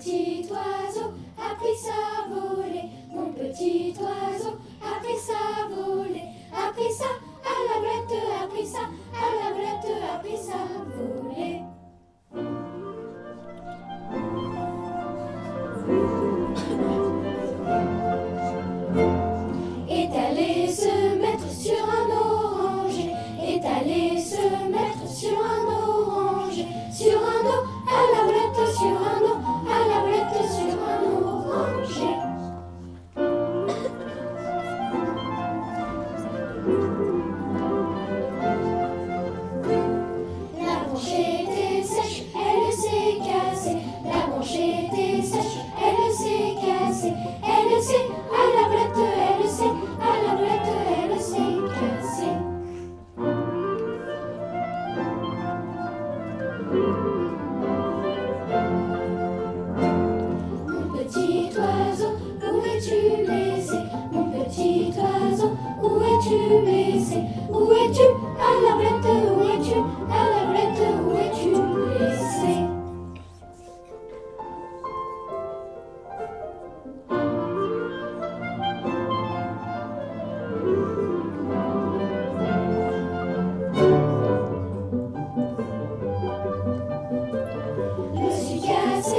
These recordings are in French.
petit oiseau a pris sa elle s'est cassée, elle s'est à la volette, elle s'est à la volette, elle s'est cassée. Mon petit oiseau, où es-tu blessé? Mon petit oiseau, où es-tu blessé? Où es-tu à la volette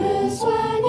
This way.